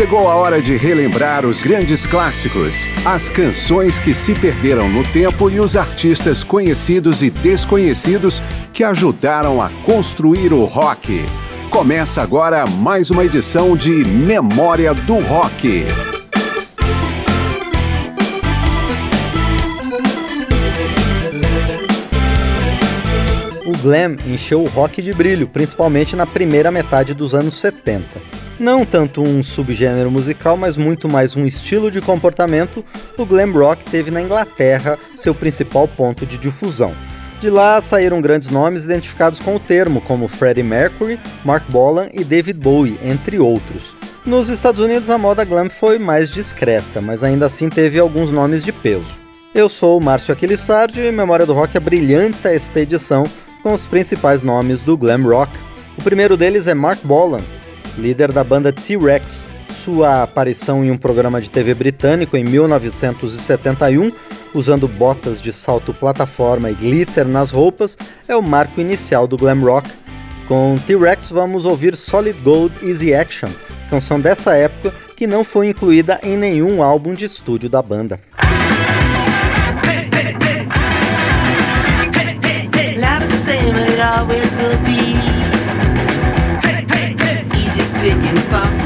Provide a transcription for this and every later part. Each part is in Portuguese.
Chegou a hora de relembrar os grandes clássicos, as canções que se perderam no tempo e os artistas conhecidos e desconhecidos que ajudaram a construir o rock. Começa agora mais uma edição de Memória do Rock. O glam encheu o rock de brilho, principalmente na primeira metade dos anos 70. Não tanto um subgênero musical, mas muito mais um estilo de comportamento, o glam rock teve na Inglaterra seu principal ponto de difusão. De lá saíram grandes nomes identificados com o termo, como Freddie Mercury, Mark Bolan e David Bowie, entre outros. Nos Estados Unidos a moda glam foi mais discreta, mas ainda assim teve alguns nomes de peso. Eu sou o Márcio Aquilissardi e Memória do Rock abrilhanta esta edição com os principais nomes do glam rock. O primeiro deles é Mark Bolan, líder da banda T-Rex. Sua aparição em um programa de TV britânico em 1971, usando botas de salto plataforma e glitter nas roupas, é o marco inicial do glam rock. Com T-Rex vamos ouvir Solid Gold Easy Action, canção dessa época que não foi incluída em nenhum álbum de estúdio da banda. picking foxes from a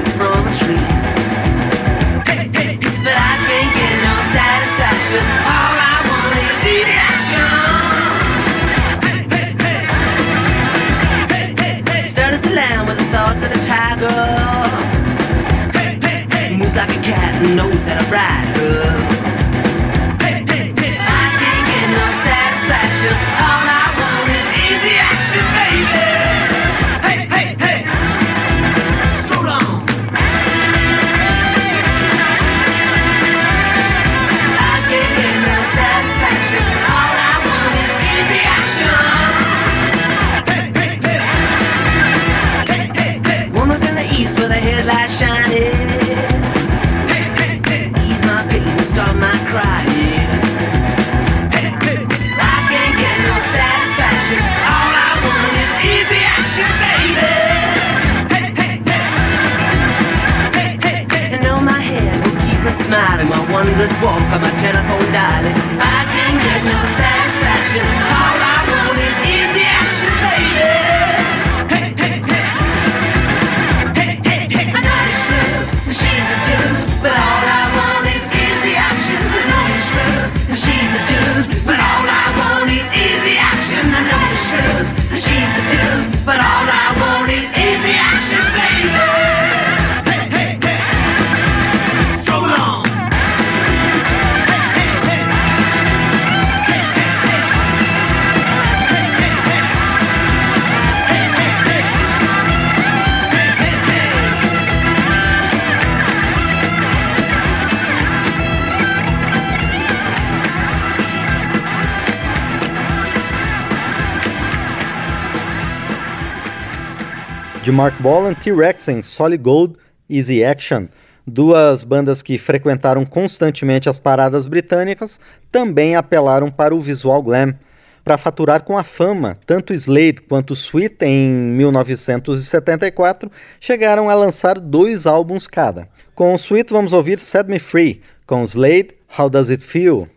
de Mark Bolan, T-Rex em Solid Gold, Easy Action. Duas bandas que frequentaram constantemente as paradas britânicas também apelaram para o visual glam. Para faturar com a fama, tanto Slade quanto Sweet, em 1974, chegaram a lançar dois álbuns cada. Com Sweet vamos ouvir Set Me Free, com Slade, How Does It Feel?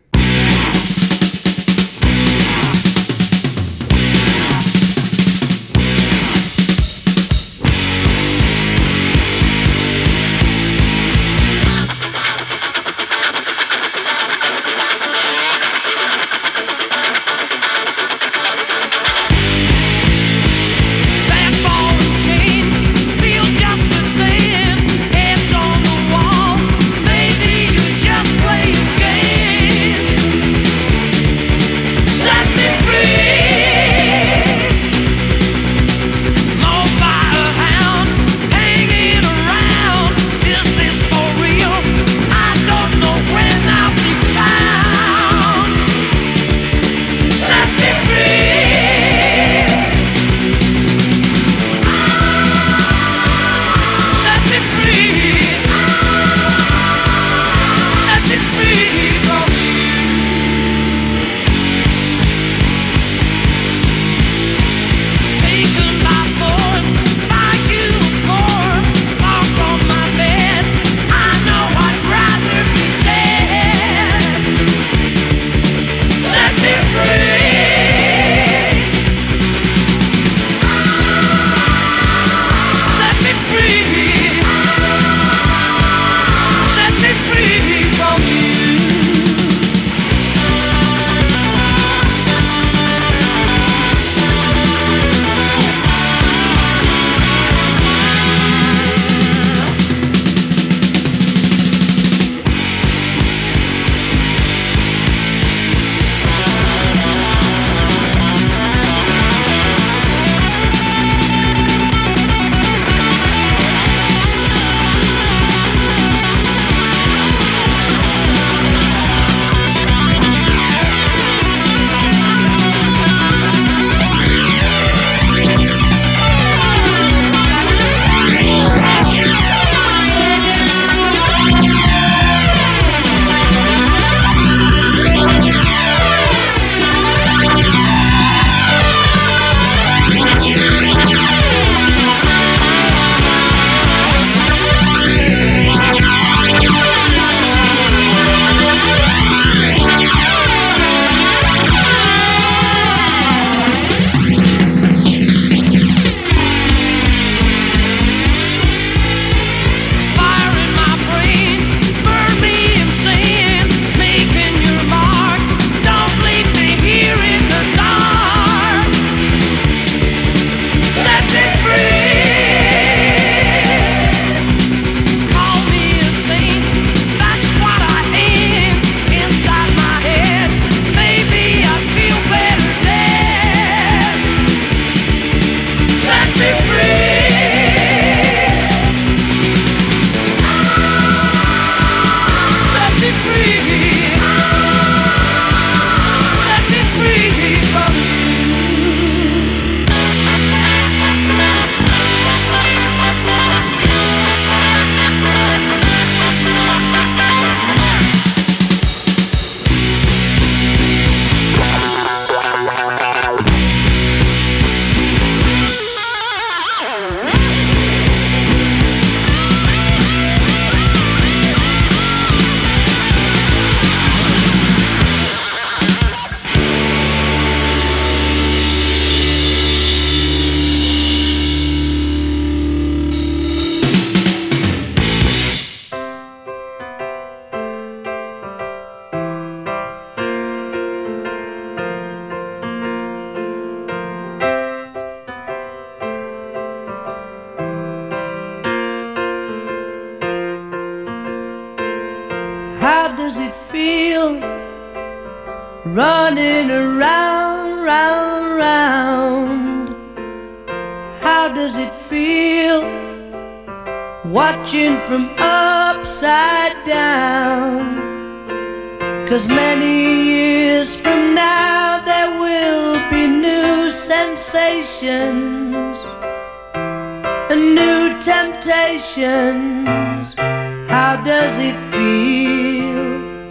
and new temptations. How does it feel?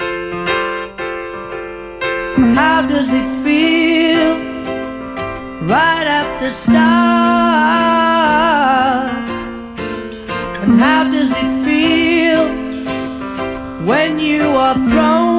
How does it feel right at the start? And how does it feel when you are thrown?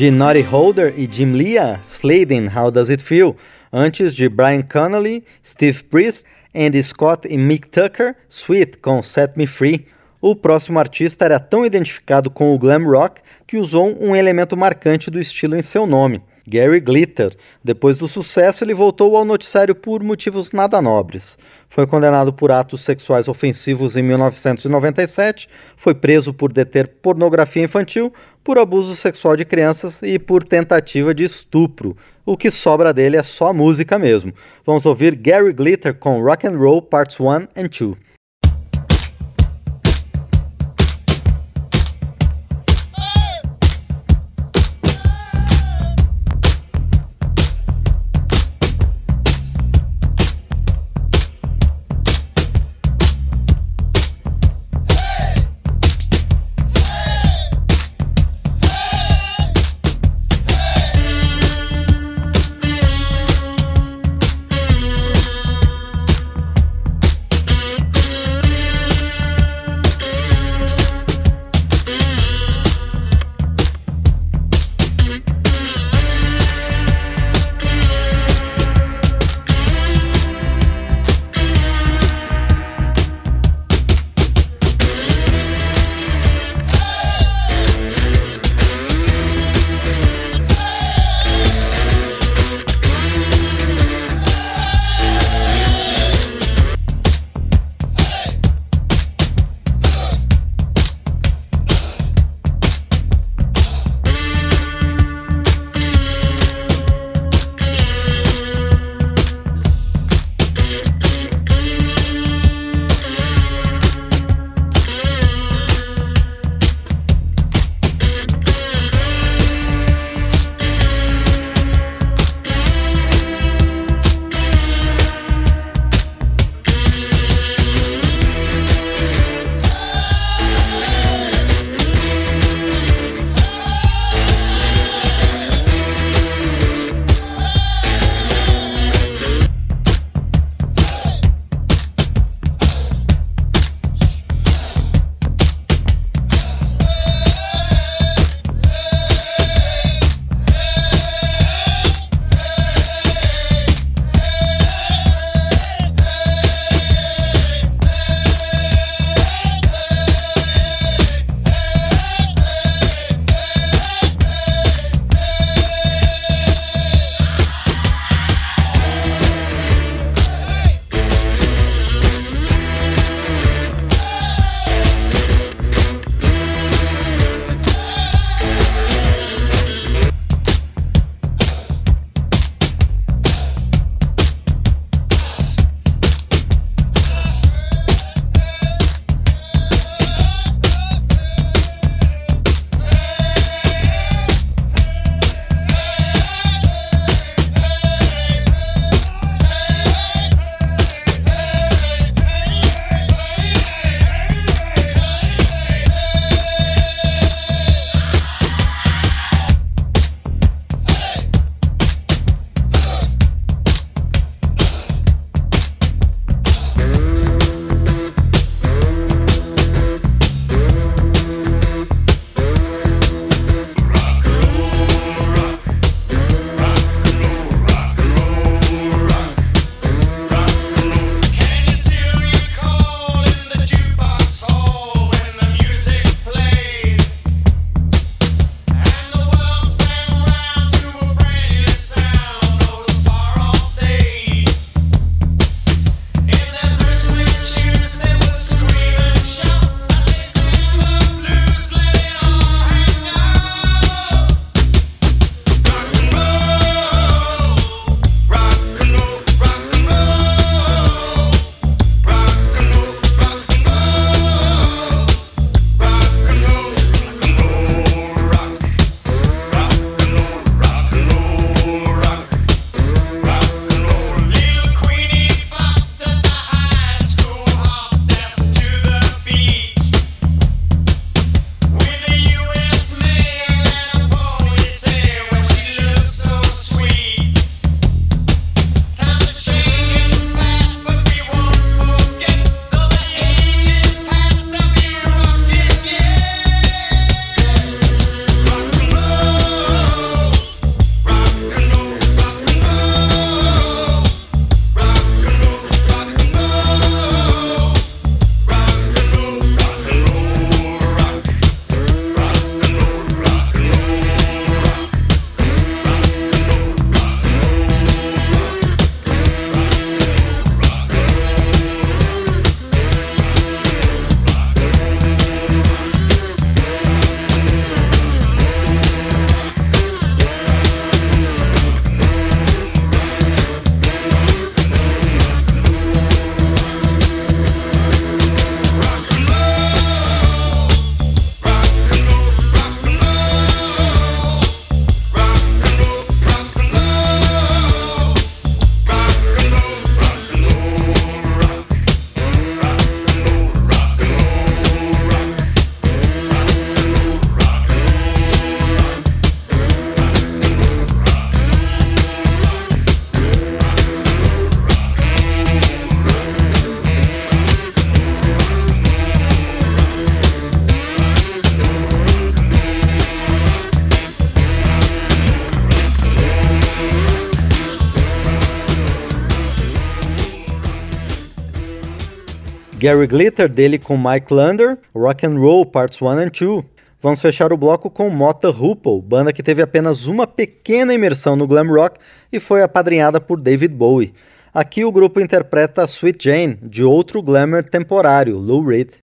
De Naughty Holder e Jim Lea, Slading How Does It Feel, antes de Brian Connolly, Steve Priest, Andy Scott e Mick Tucker, Sweet com Set Me Free. O próximo artista era tão identificado com o glam rock que usou um elemento marcante do estilo em seu nome. Gary Glitter. Depois do sucesso, ele voltou ao noticiário por motivos nada nobres. Foi condenado por atos sexuais ofensivos em 1997, foi preso por deter pornografia infantil, por abuso sexual de crianças e por tentativa de estupro. O que sobra dele é só música mesmo. Vamos ouvir Gary Glitter com Rock and Roll Parts 1 and 2. Gary Glitter dele com Mike Lander, Rock and Roll Parts 1 and 2. Vamos fechar o bloco com Mota Hoople, banda que teve apenas uma pequena imersão no glam rock e foi apadrinhada por David Bowie. Aqui o grupo interpreta Sweet Jane, de outro glamour temporário, Lou Reed.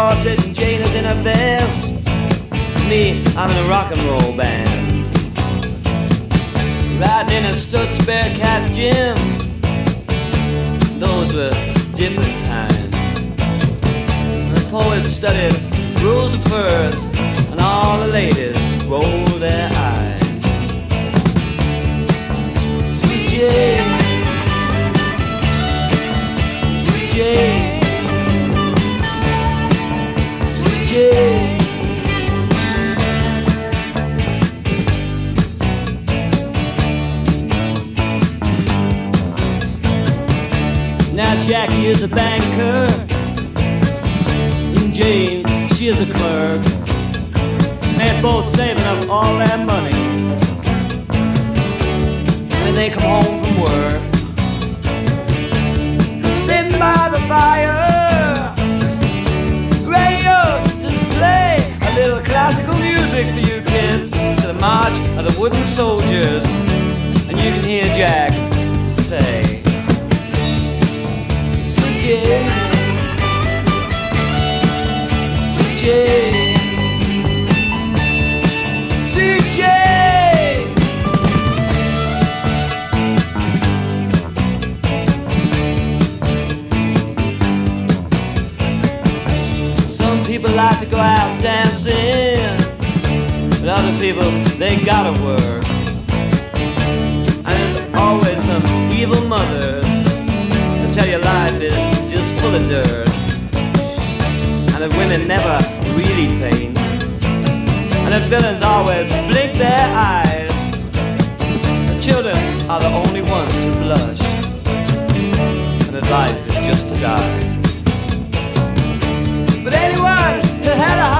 Corset and Jane in a vest. Me, I'm in a rock and roll band. Riding in a Stutz Bearcat gym. Those were different times. The poets studied rules of first, and all the ladies rolled their eyes. Is a banker, and Jane, she is a clerk. They're both saving up all their money when they come home from work. Sitting by the fire. Radios display a little classical music for you kids to the march of the wooden soldiers. And you can hear Jack say, gotta work. And there's always some evil mother to tell you life is just full of dirt. And that women never really faint. And that villains always blink their eyes. The children are the only ones who blush. And that life is just to die. But anyone who had a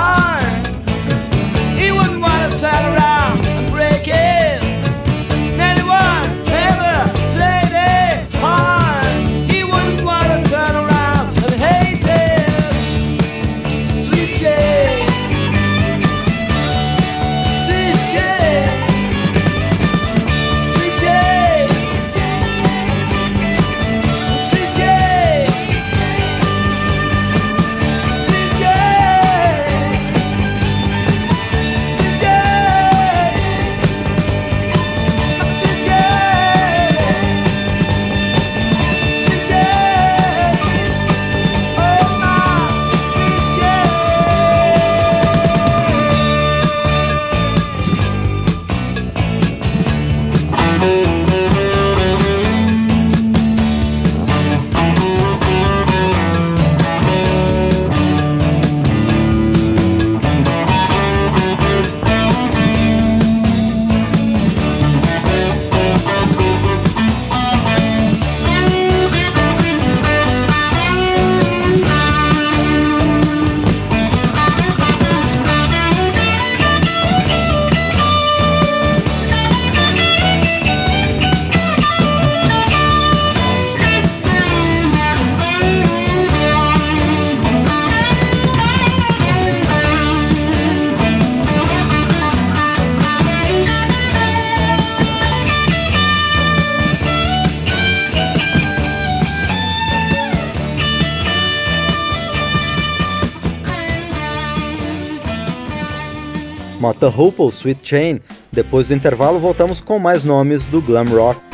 Mota Hoople, Sweet Chain. Depois do intervalo, voltamos com mais nomes do glam rock.